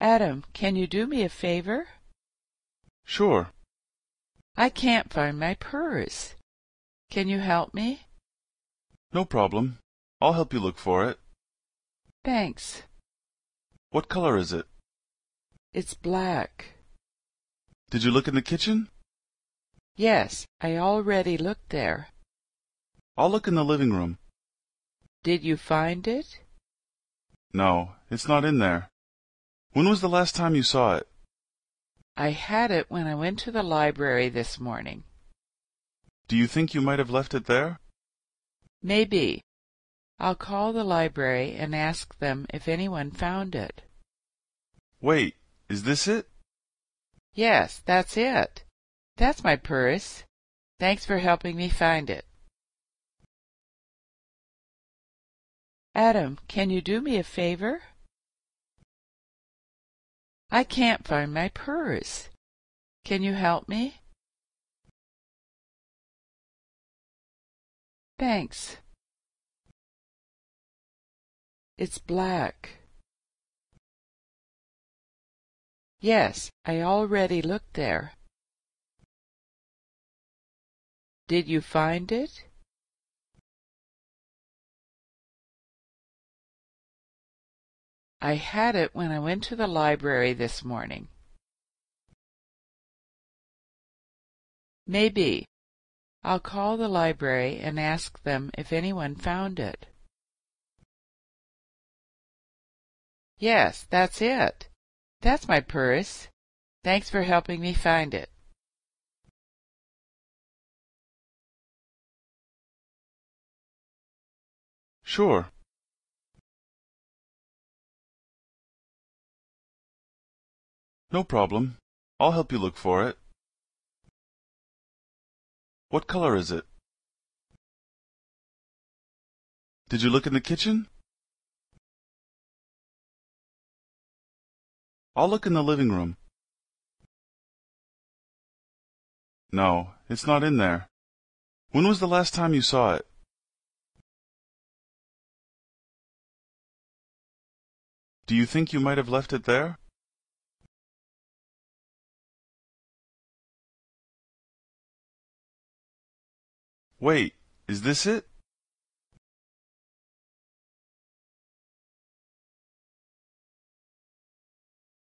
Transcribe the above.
Adam, can you do me a favor? Sure. I can't find my purse. Can you help me? No problem. I'll help you look for it. Thanks. What color is it? It's black. Did you look in the kitchen? Yes, I already looked there. I'll look in the living room. Did you find it? No, it's not in there. When was the last time you saw it? I had it when I went to the library this morning. Do you think you might have left it there? Maybe. I'll call the library and ask them if anyone found it. Wait, is this it? Yes, that's it. That's my purse. Thanks for helping me find it. Adam, can you do me a favor? I can't find my purse. Can you help me? Thanks. It's black. Yes, I already looked there. Did you find it? I had it when I went to the library this morning. Maybe. I'll call the library and ask them if anyone found it. Yes, that's it. That's my purse. Thanks for helping me find it. Sure. No problem. I'll help you look for it. What color is it? Did you look in the kitchen? I'll look in the living room. No, it's not in there. When was the last time you saw it? Do you think you might have left it there? Wait, is this it?